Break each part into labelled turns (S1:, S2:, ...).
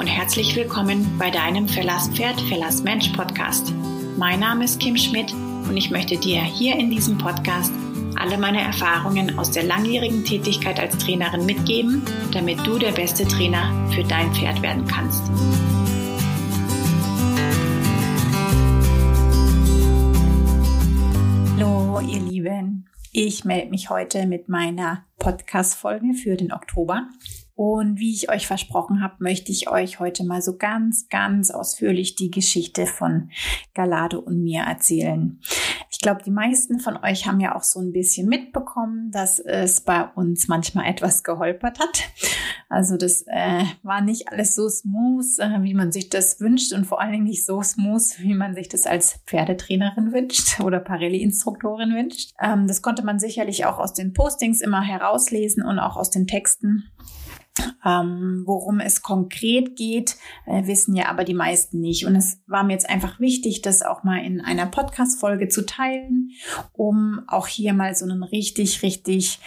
S1: und herzlich willkommen bei deinem Verlass Pferd, Verlass Mensch Podcast. Mein Name ist Kim Schmidt und ich möchte dir hier in diesem Podcast alle meine Erfahrungen aus der langjährigen Tätigkeit als Trainerin mitgeben, damit du der beste Trainer für dein Pferd werden kannst.
S2: Hallo, ihr Lieben. Ich melde mich heute mit meiner Podcast-Folge für den Oktober. Und wie ich euch versprochen habe, möchte ich euch heute mal so ganz, ganz ausführlich die Geschichte von Galado und mir erzählen. Ich glaube, die meisten von euch haben ja auch so ein bisschen mitbekommen, dass es bei uns manchmal etwas geholpert hat. Also das äh, war nicht alles so smooth, äh, wie man sich das wünscht und vor allen Dingen nicht so smooth, wie man sich das als Pferdetrainerin wünscht oder Parelli-Instruktorin wünscht. Ähm, das konnte man sicherlich auch aus den Postings immer herauslesen und auch aus den Texten. Ähm, worum es konkret geht, äh, wissen ja aber die meisten nicht. Und es war mir jetzt einfach wichtig, das auch mal in einer Podcast-Folge zu teilen, um auch hier mal so einen richtig, richtig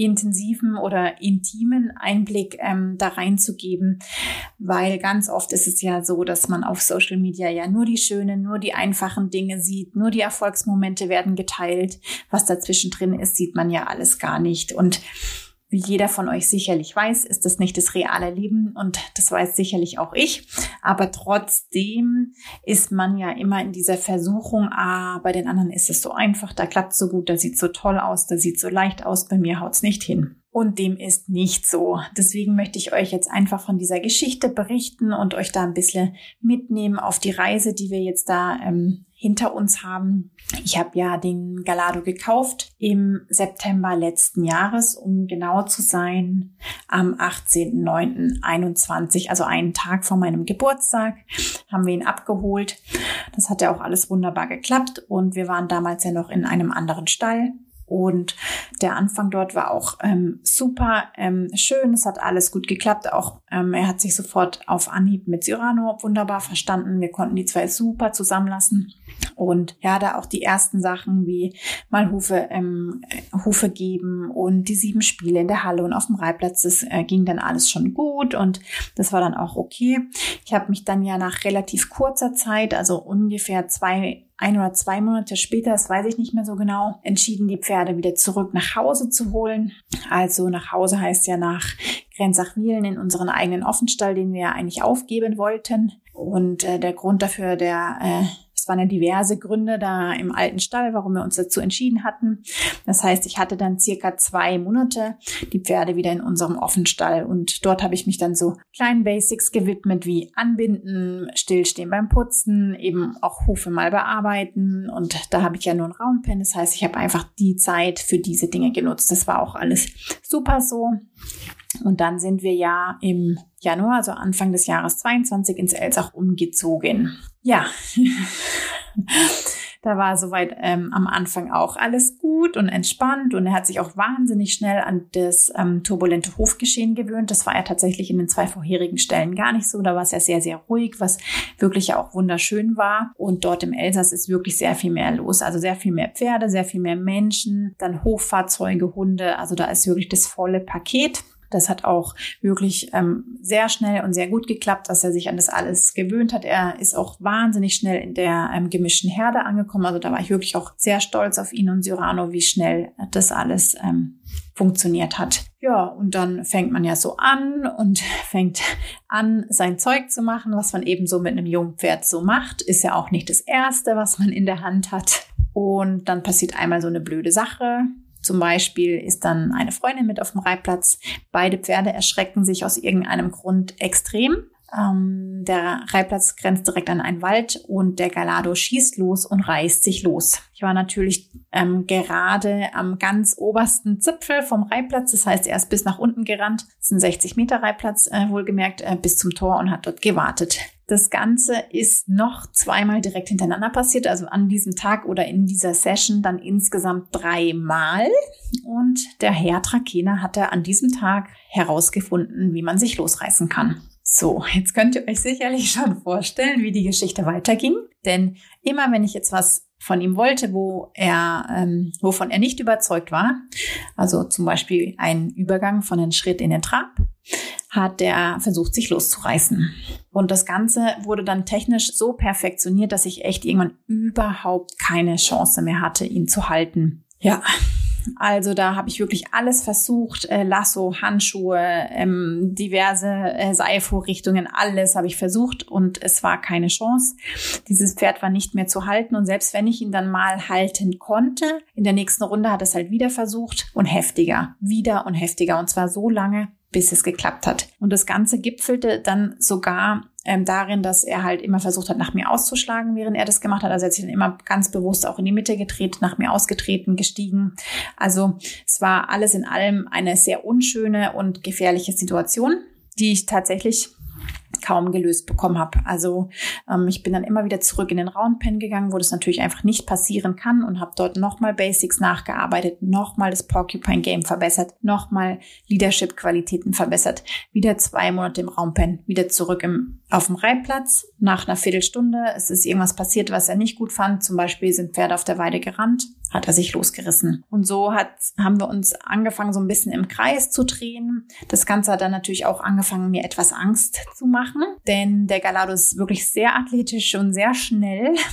S2: intensiven oder intimen Einblick ähm, da reinzugeben, weil ganz oft ist es ja so, dass man auf Social Media ja nur die schönen, nur die einfachen Dinge sieht, nur die Erfolgsmomente werden geteilt. Was dazwischen drin ist, sieht man ja alles gar nicht. Und wie jeder von euch sicherlich weiß, ist das nicht das reale Leben und das weiß sicherlich auch ich. Aber trotzdem ist man ja immer in dieser Versuchung, ah, bei den anderen ist es so einfach, da klappt so gut, da sieht so toll aus, da sieht so leicht aus, bei mir haut's nicht hin. Und dem ist nicht so. Deswegen möchte ich euch jetzt einfach von dieser Geschichte berichten und euch da ein bisschen mitnehmen auf die Reise, die wir jetzt da ähm, hinter uns haben. Ich habe ja den Galado gekauft im September letzten Jahres, um genau zu sein, am 18.09.21, also einen Tag vor meinem Geburtstag, haben wir ihn abgeholt. Das hat ja auch alles wunderbar geklappt und wir waren damals ja noch in einem anderen Stall. Und der Anfang dort war auch ähm, super ähm, schön. Es hat alles gut geklappt. Auch ähm, er hat sich sofort auf Anhieb mit Cyrano wunderbar verstanden. Wir konnten die zwei super zusammenlassen. Und ja, da auch die ersten Sachen wie mal Hufe, ähm, Hufe geben und die sieben Spiele in der Halle und auf dem Reitplatz, das äh, ging dann alles schon gut und das war dann auch okay. Ich habe mich dann ja nach relativ kurzer Zeit, also ungefähr zwei ein oder zwei Monate später, das weiß ich nicht mehr so genau, entschieden, die Pferde wieder zurück nach Hause zu holen. Also nach Hause heißt ja nach Grenzach-Wielen in unseren eigenen Offenstall, den wir eigentlich aufgeben wollten. Und äh, der Grund dafür, der äh, waren ja diverse Gründe da im alten Stall, warum wir uns dazu entschieden hatten. Das heißt, ich hatte dann circa zwei Monate die Pferde wieder in unserem Offenstall und dort habe ich mich dann so kleinen Basics gewidmet wie Anbinden, Stillstehen beim Putzen, eben auch Hufe mal bearbeiten und da habe ich ja nur ein Raumpen. Das heißt, ich habe einfach die Zeit für diese Dinge genutzt. Das war auch alles super so. Und dann sind wir ja im Januar, also Anfang des Jahres 22 ins Elsach umgezogen. Ja, da war soweit ähm, am Anfang auch alles gut und entspannt und er hat sich auch wahnsinnig schnell an das ähm, turbulente Hofgeschehen gewöhnt. Das war ja tatsächlich in den zwei vorherigen Stellen gar nicht so. Da war es ja sehr, sehr ruhig, was wirklich ja auch wunderschön war. Und dort im Elsass ist wirklich sehr viel mehr los. Also sehr viel mehr Pferde, sehr viel mehr Menschen, dann Hochfahrzeuge, Hunde. Also da ist wirklich das volle Paket. Das hat auch wirklich ähm, sehr schnell und sehr gut geklappt, dass er sich an das alles gewöhnt hat. Er ist auch wahnsinnig schnell in der ähm, gemischten Herde angekommen. Also da war ich wirklich auch sehr stolz auf ihn und Cyrano, wie schnell das alles ähm, funktioniert hat. Ja, und dann fängt man ja so an und fängt an, sein Zeug zu machen, was man eben so mit einem jungen Pferd so macht. Ist ja auch nicht das Erste, was man in der Hand hat. Und dann passiert einmal so eine blöde Sache. Zum Beispiel ist dann eine Freundin mit auf dem Reitplatz. Beide Pferde erschrecken sich aus irgendeinem Grund extrem. Ähm, der Reitplatz grenzt direkt an einen Wald und der Galado schießt los und reißt sich los. Ich war natürlich ähm, gerade am ganz obersten Zipfel vom Reitplatz, das heißt, er ist bis nach unten gerannt. Das ist ein 60 Meter Reitplatz, äh, wohlgemerkt, äh, bis zum Tor und hat dort gewartet. Das Ganze ist noch zweimal direkt hintereinander passiert, also an diesem Tag oder in dieser Session dann insgesamt dreimal. Und der Herr Trakehner hatte an diesem Tag herausgefunden, wie man sich losreißen kann. So, jetzt könnt ihr euch sicherlich schon vorstellen, wie die Geschichte weiterging. Denn immer wenn ich jetzt was von ihm wollte, wo er, ähm, wovon er nicht überzeugt war, also zum Beispiel ein Übergang von den Schritt in den Trab, hat der versucht, sich loszureißen. Und das Ganze wurde dann technisch so perfektioniert, dass ich echt irgendwann überhaupt keine Chance mehr hatte, ihn zu halten. Ja, also da habe ich wirklich alles versucht, äh, Lasso, Handschuhe, ähm, diverse äh, Seilvorrichtungen, alles habe ich versucht und es war keine Chance. Dieses Pferd war nicht mehr zu halten und selbst wenn ich ihn dann mal halten konnte, in der nächsten Runde hat es halt wieder versucht und heftiger, wieder und heftiger und zwar so lange, bis es geklappt hat. Und das Ganze gipfelte dann sogar ähm, darin, dass er halt immer versucht hat, nach mir auszuschlagen, während er das gemacht hat. Also er hat sich dann immer ganz bewusst auch in die Mitte gedreht, nach mir ausgetreten, gestiegen. Also es war alles in allem eine sehr unschöne und gefährliche Situation, die ich tatsächlich kaum gelöst bekommen habe. Also ähm, ich bin dann immer wieder zurück in den Roundpen gegangen, wo das natürlich einfach nicht passieren kann und habe dort nochmal Basics nachgearbeitet, nochmal das Porcupine Game verbessert, nochmal Leadership-Qualitäten verbessert, wieder zwei Monate im Roundpen, wieder zurück im, auf dem Reitplatz. Nach einer Viertelstunde es ist irgendwas passiert, was er nicht gut fand. Zum Beispiel sind Pferde auf der Weide gerannt hat er sich losgerissen. Und so hat, haben wir uns angefangen, so ein bisschen im Kreis zu drehen. Das Ganze hat dann natürlich auch angefangen, mir etwas Angst zu machen, denn der Galado ist wirklich sehr athletisch und sehr schnell.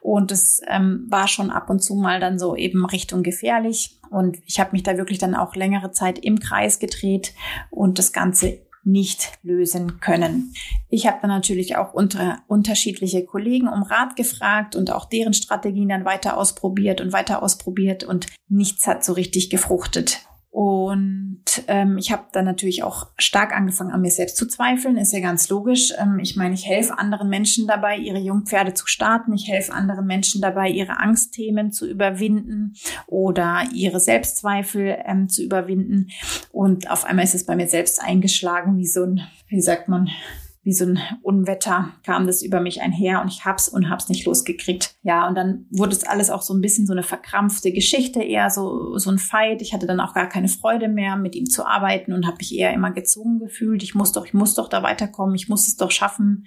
S2: Und es ähm, war schon ab und zu mal dann so eben Richtung gefährlich. Und ich habe mich da wirklich dann auch längere Zeit im Kreis gedreht und das Ganze nicht lösen können. Ich habe dann natürlich auch unter, unterschiedliche Kollegen um Rat gefragt und auch deren Strategien dann weiter ausprobiert und weiter ausprobiert und nichts hat so richtig gefruchtet. Und ähm, ich habe dann natürlich auch stark angefangen, an mir selbst zu zweifeln. Ist ja ganz logisch. Ähm, ich meine, ich helfe anderen Menschen dabei, ihre Jungpferde zu starten. Ich helfe anderen Menschen dabei, ihre Angstthemen zu überwinden oder ihre Selbstzweifel ähm, zu überwinden. Und auf einmal ist es bei mir selbst eingeschlagen, wie so ein, wie sagt man, wie so ein Unwetter kam das über mich einher und ich hab's und hab's nicht losgekriegt. Ja, und dann wurde es alles auch so ein bisschen so eine verkrampfte Geschichte, eher so, so ein Fight. Ich hatte dann auch gar keine Freude mehr, mit ihm zu arbeiten und habe mich eher immer gezwungen gefühlt. Ich muss doch, ich muss doch da weiterkommen, ich muss es doch schaffen.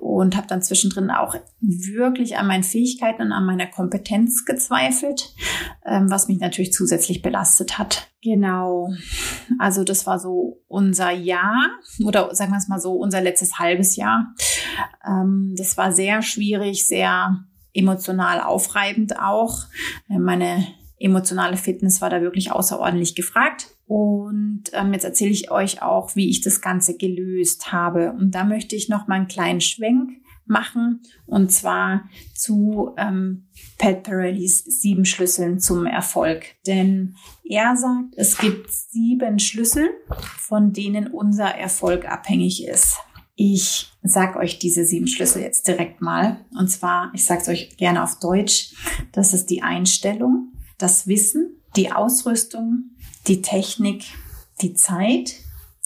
S2: Und habe dann zwischendrin auch wirklich an meinen Fähigkeiten und an meiner Kompetenz gezweifelt, ähm, was mich natürlich zusätzlich belastet hat. Genau. Also das war so unser Jahr oder sagen wir es mal so, unser letztes halbes Jahr. Ähm, das war sehr schwierig, sehr emotional aufreibend auch. Äh, meine emotionale Fitness war da wirklich außerordentlich gefragt. Und ähm, jetzt erzähle ich euch auch, wie ich das Ganze gelöst habe. Und da möchte ich noch mal einen kleinen Schwenk machen und zwar zu ähm, Pat Pirellis sieben Schlüsseln zum Erfolg. Denn er sagt, es gibt sieben Schlüssel, von denen unser Erfolg abhängig ist. Ich sag euch diese sieben Schlüssel jetzt direkt mal. Und zwar, ich sage es euch gerne auf Deutsch. Das ist die Einstellung, das Wissen, die Ausrüstung, die Technik, die Zeit,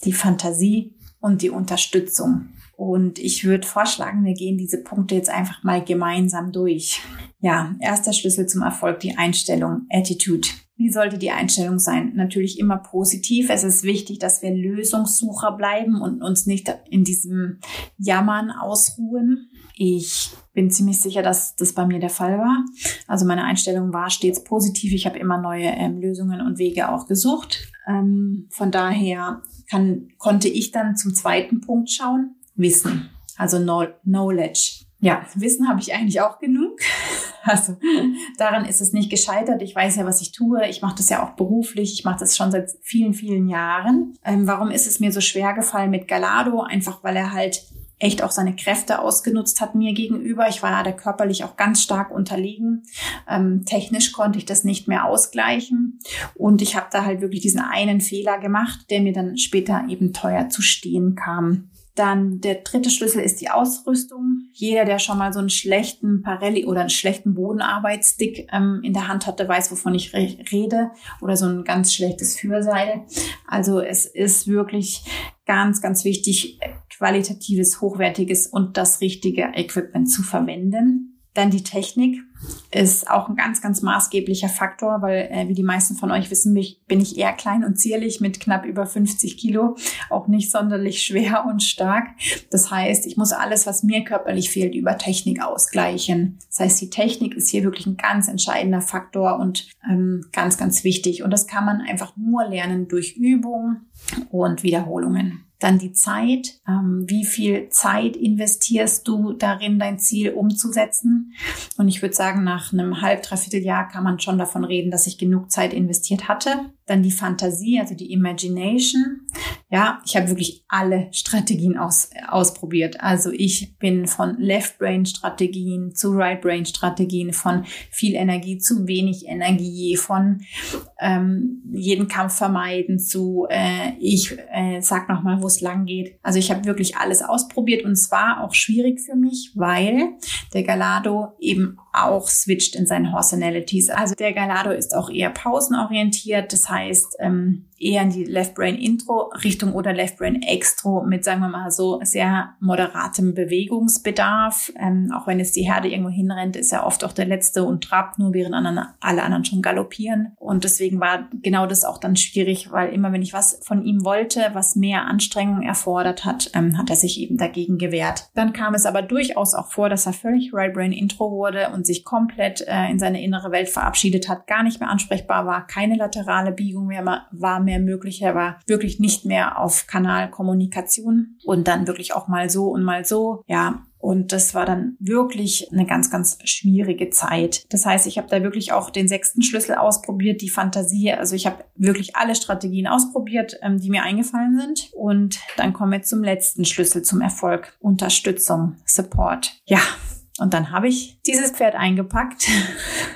S2: die Fantasie und die Unterstützung. Und ich würde vorschlagen, wir gehen diese Punkte jetzt einfach mal gemeinsam durch. Ja, erster Schlüssel zum Erfolg, die Einstellung, Attitude. Wie sollte die Einstellung sein? Natürlich immer positiv. Es ist wichtig, dass wir Lösungssucher bleiben und uns nicht in diesem Jammern ausruhen. Ich bin ziemlich sicher, dass das bei mir der Fall war. Also meine Einstellung war stets positiv. Ich habe immer neue ähm, Lösungen und Wege auch gesucht. Ähm, von daher kann, konnte ich dann zum zweiten Punkt schauen. Wissen, also Knowledge. Ja, Wissen habe ich eigentlich auch genug. Also daran ist es nicht gescheitert. Ich weiß ja, was ich tue. Ich mache das ja auch beruflich. Ich mache das schon seit vielen, vielen Jahren. Ähm, warum ist es mir so schwer gefallen mit Galado? Einfach weil er halt echt auch seine Kräfte ausgenutzt hat mir gegenüber. Ich war da körperlich auch ganz stark unterlegen. Ähm, technisch konnte ich das nicht mehr ausgleichen. Und ich habe da halt wirklich diesen einen Fehler gemacht, der mir dann später eben teuer zu stehen kam. Dann der dritte Schlüssel ist die Ausrüstung. Jeder, der schon mal so einen schlechten Parelli oder einen schlechten Bodenarbeitsstick ähm, in der Hand hatte, weiß, wovon ich re rede. Oder so ein ganz schlechtes Führseil. Also es ist wirklich ganz, ganz wichtig, qualitatives, hochwertiges und das richtige Equipment zu verwenden. Dann die Technik ist auch ein ganz, ganz maßgeblicher Faktor, weil äh, wie die meisten von euch wissen, mich, bin ich eher klein und zierlich mit knapp über 50 Kilo, auch nicht sonderlich schwer und stark. Das heißt, ich muss alles, was mir körperlich fehlt, über Technik ausgleichen. Das heißt, die Technik ist hier wirklich ein ganz entscheidender Faktor und ähm, ganz, ganz wichtig. Und das kann man einfach nur lernen durch Übung und Wiederholungen. Dann die Zeit. Ähm, wie viel Zeit investierst du darin, dein Ziel umzusetzen? Und ich würde sagen, nach einem halb, dreiviertel Jahr kann man schon davon reden, dass ich genug Zeit investiert hatte. Dann die Fantasie, also die Imagination. Ja, ich habe wirklich alle Strategien aus, ausprobiert. Also ich bin von Left Brain Strategien zu Right Brain Strategien, von viel Energie zu wenig Energie, von ähm, jeden Kampf vermeiden zu äh, ich äh, sag noch mal, wo es lang geht. Also ich habe wirklich alles ausprobiert und es war auch schwierig für mich, weil der Galado eben auch switcht in seinen Horsenalities. Also der Galado ist auch eher pausenorientiert, das heißt ähm, eher in die Left Brain Intro Richtung oder Left Brain Extro mit, sagen wir mal so, sehr moderatem Bewegungsbedarf. Ähm, auch wenn jetzt die Herde irgendwo hinrennt, ist er oft auch der Letzte und trabt nur, während anderen, alle anderen schon galoppieren. Und deswegen war genau das auch dann schwierig, weil immer wenn ich was von ihm wollte, was mehr Anstrengung erfordert hat, ähm, hat er sich eben dagegen gewehrt. Dann kam es aber durchaus auch vor, dass er völlig Right Brain Intro wurde und sich komplett äh, in seine innere Welt verabschiedet hat, gar nicht mehr ansprechbar war, keine laterale Biegung mehr war mehr möglich, er war wirklich nicht mehr auf Kanalkommunikation und dann wirklich auch mal so und mal so. Ja, und das war dann wirklich eine ganz, ganz schwierige Zeit. Das heißt, ich habe da wirklich auch den sechsten Schlüssel ausprobiert, die Fantasie. Also ich habe wirklich alle Strategien ausprobiert, ähm, die mir eingefallen sind. Und dann kommen wir zum letzten Schlüssel zum Erfolg. Unterstützung, Support. Ja, und dann habe ich dieses Pferd eingepackt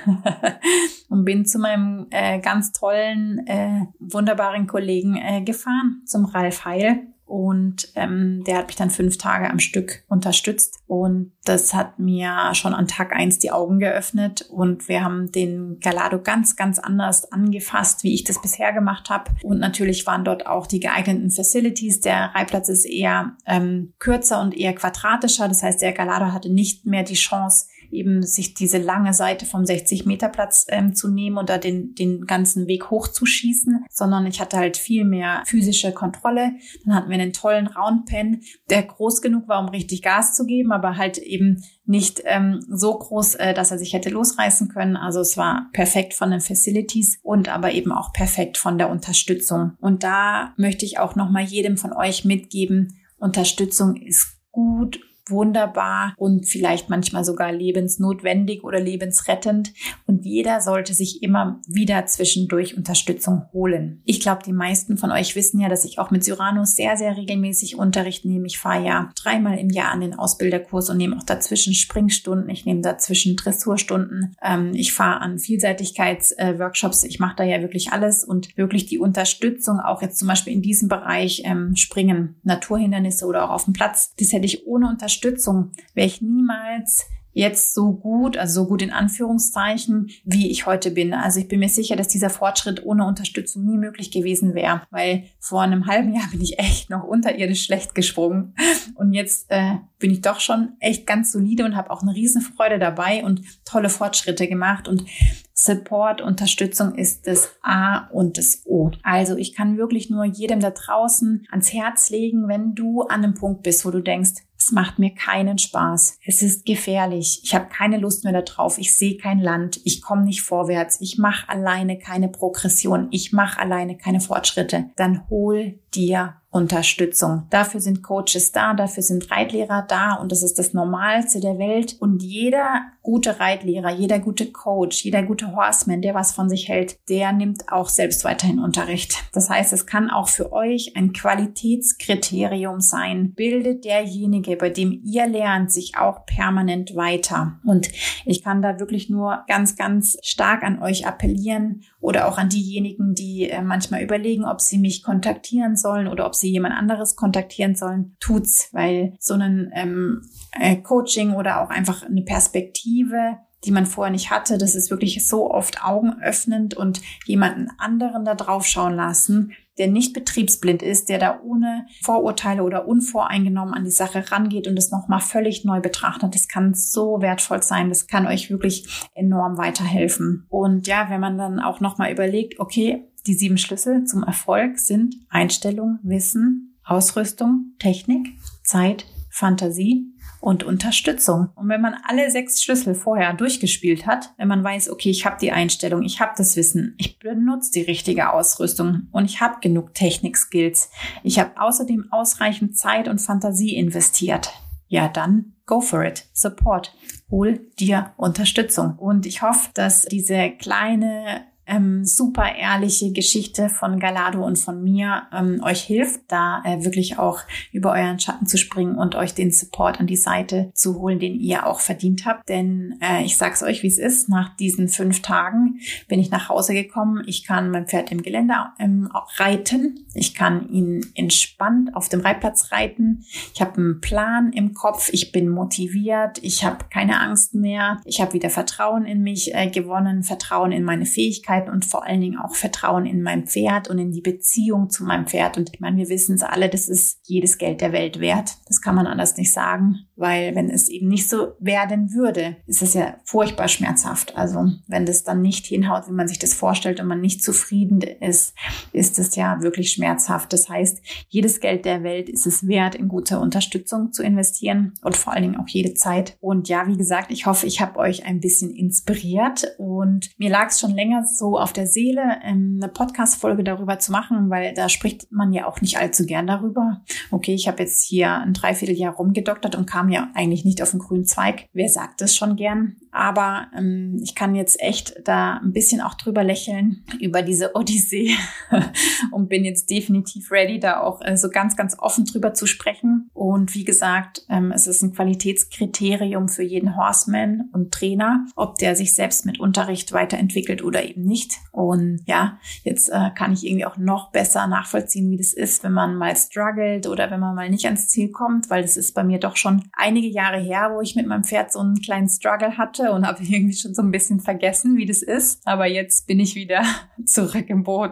S2: und bin zu meinem äh, ganz tollen, äh, wunderbaren Kollegen äh, gefahren, zum Ralf Heil. Und ähm, der hat mich dann fünf Tage am Stück unterstützt. Und das hat mir schon an Tag eins die Augen geöffnet. Und wir haben den Galado ganz, ganz anders angefasst, wie ich das bisher gemacht habe. Und natürlich waren dort auch die geeigneten Facilities. Der Reihplatz ist eher ähm, kürzer und eher quadratischer. Das heißt, der Galado hatte nicht mehr die Chance, eben sich diese lange Seite vom 60-Meter-Platz ähm, zu nehmen da den, den ganzen Weg hochzuschießen, sondern ich hatte halt viel mehr physische Kontrolle. Dann hatten wir einen tollen Roundpen, der groß genug war, um richtig Gas zu geben, aber halt eben nicht ähm, so groß, äh, dass er sich hätte losreißen können. Also es war perfekt von den Facilities und aber eben auch perfekt von der Unterstützung. Und da möchte ich auch nochmal jedem von euch mitgeben, Unterstützung ist gut wunderbar und vielleicht manchmal sogar lebensnotwendig oder lebensrettend. Und jeder sollte sich immer wieder zwischendurch Unterstützung holen. Ich glaube, die meisten von euch wissen ja, dass ich auch mit Syranus sehr, sehr regelmäßig Unterricht nehme. Ich fahre ja dreimal im Jahr an den Ausbilderkurs und nehme auch dazwischen Springstunden. Ich nehme dazwischen Dressurstunden. Ähm, ich fahre an Vielseitigkeitsworkshops. ich mache da ja wirklich alles und wirklich die Unterstützung, auch jetzt zum Beispiel in diesem Bereich ähm, Springen, Naturhindernisse oder auch auf dem Platz, das hätte ich ohne Unterstützung Unterstützung wäre ich niemals jetzt so gut, also so gut in Anführungszeichen, wie ich heute bin. Also ich bin mir sicher, dass dieser Fortschritt ohne Unterstützung nie möglich gewesen wäre, weil vor einem halben Jahr bin ich echt noch unterirdisch schlecht gesprungen und jetzt äh, bin ich doch schon echt ganz solide und habe auch eine Riesenfreude dabei und tolle Fortschritte gemacht und Support, Unterstützung ist das A und das O. Also ich kann wirklich nur jedem da draußen ans Herz legen, wenn du an einem Punkt bist, wo du denkst, es macht mir keinen Spaß. Es ist gefährlich. Ich habe keine Lust mehr darauf. Ich sehe kein Land. Ich komme nicht vorwärts. Ich mache alleine keine Progression. Ich mache alleine keine Fortschritte. Dann hol dir Unterstützung. Dafür sind Coaches da, dafür sind Reitlehrer da und das ist das Normalste der Welt. Und jeder gute Reitlehrer, jeder gute Coach, jeder gute Horseman, der was von sich hält, der nimmt auch selbst weiterhin Unterricht. Das heißt, es kann auch für euch ein Qualitätskriterium sein. Bildet derjenige, bei dem ihr lernt, sich auch permanent weiter. Und ich kann da wirklich nur ganz, ganz stark an euch appellieren oder auch an diejenigen, die äh, manchmal überlegen, ob sie mich kontaktieren sollen oder ob sie jemand anderes kontaktieren sollen, tut's, weil so ein ähm, äh, Coaching oder auch einfach eine Perspektive die man vorher nicht hatte. Das ist wirklich so oft augenöffnend und jemanden anderen da drauf schauen lassen, der nicht betriebsblind ist, der da ohne Vorurteile oder unvoreingenommen an die Sache rangeht und es nochmal völlig neu betrachtet. Das kann so wertvoll sein. Das kann euch wirklich enorm weiterhelfen. Und ja, wenn man dann auch nochmal überlegt, okay, die sieben Schlüssel zum Erfolg sind Einstellung, Wissen, Ausrüstung, Technik, Zeit, Fantasie und Unterstützung. Und wenn man alle sechs Schlüssel vorher durchgespielt hat, wenn man weiß, okay, ich habe die Einstellung, ich habe das Wissen, ich benutze die richtige Ausrüstung und ich habe genug Technik-Skills, ich habe außerdem ausreichend Zeit und Fantasie investiert, ja dann go for it. Support. Hol dir Unterstützung. Und ich hoffe, dass diese kleine ähm, super ehrliche Geschichte von Galado und von mir ähm, euch hilft, da äh, wirklich auch über euren Schatten zu springen und euch den Support an die Seite zu holen, den ihr auch verdient habt. Denn äh, ich sag's euch, wie es ist. Nach diesen fünf Tagen bin ich nach Hause gekommen. Ich kann mein Pferd im Gelände ähm, reiten. Ich kann ihn entspannt auf dem Reitplatz reiten. Ich habe einen Plan im Kopf. Ich bin motiviert. Ich habe keine Angst mehr. Ich habe wieder Vertrauen in mich äh, gewonnen, Vertrauen in meine Fähigkeiten Fähigkeiten und vor allen Dingen auch Vertrauen in mein Pferd und in die Beziehung zu meinem Pferd. Und ich meine, wir wissen es alle, das ist jedes Geld der Welt wert. Das kann man anders nicht sagen, weil wenn es eben nicht so werden würde, ist es ja furchtbar schmerzhaft. Also wenn das dann nicht hinhaut, wie man sich das vorstellt und man nicht zufrieden ist, ist es ja wirklich schmerzhaft. Das heißt, jedes Geld der Welt ist es wert, in gute Unterstützung zu investieren und vor allen Dingen auch jede Zeit. Und ja, wie gesagt, ich hoffe, ich habe euch ein bisschen inspiriert und mir lag es schon länger so so auf der Seele, ähm, eine Podcast-Folge darüber zu machen, weil da spricht man ja auch nicht allzu gern darüber. Okay, ich habe jetzt hier ein Dreivierteljahr rumgedoktert und kam ja eigentlich nicht auf den grünen Zweig. Wer sagt das schon gern? Aber ähm, ich kann jetzt echt da ein bisschen auch drüber lächeln, über diese Odyssee und bin jetzt definitiv ready, da auch äh, so ganz, ganz offen drüber zu sprechen. Und wie gesagt, ähm, es ist ein Qualitätskriterium für jeden Horseman und Trainer, ob der sich selbst mit Unterricht weiterentwickelt oder eben nicht. Und ja, jetzt äh, kann ich irgendwie auch noch besser nachvollziehen, wie das ist, wenn man mal struggelt oder wenn man mal nicht ans Ziel kommt, weil das ist bei mir doch schon einige Jahre her, wo ich mit meinem Pferd so einen kleinen Struggle hatte und habe irgendwie schon so ein bisschen vergessen, wie das ist. Aber jetzt bin ich wieder zurück im Boot,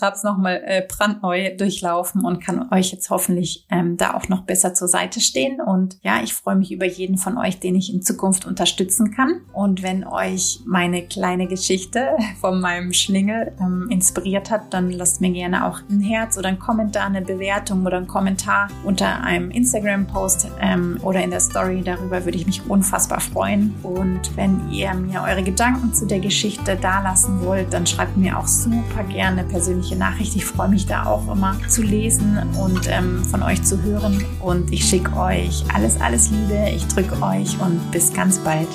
S2: habe es nochmal äh, brandneu durchlaufen und kann euch jetzt hoffentlich ähm, da auch noch besser zur Seite stehen. Und ja, ich freue mich über jeden von euch, den ich in Zukunft unterstützen kann. Und wenn euch meine kleine Geschichte von meinem Schlingel ähm, inspiriert hat, dann lasst mir gerne auch ein Herz oder ein Kommentar, eine Bewertung oder einen Kommentar unter einem Instagram-Post ähm, oder in der Story. Darüber würde ich mich unfassbar freuen. Und wenn ihr mir eure Gedanken zu der Geschichte dalassen wollt, dann schreibt mir auch super gerne eine persönliche Nachricht. Ich freue mich da auch immer zu lesen und ähm, von euch zu hören. Und ich schicke euch alles, alles Liebe. Ich drücke euch und bis ganz bald.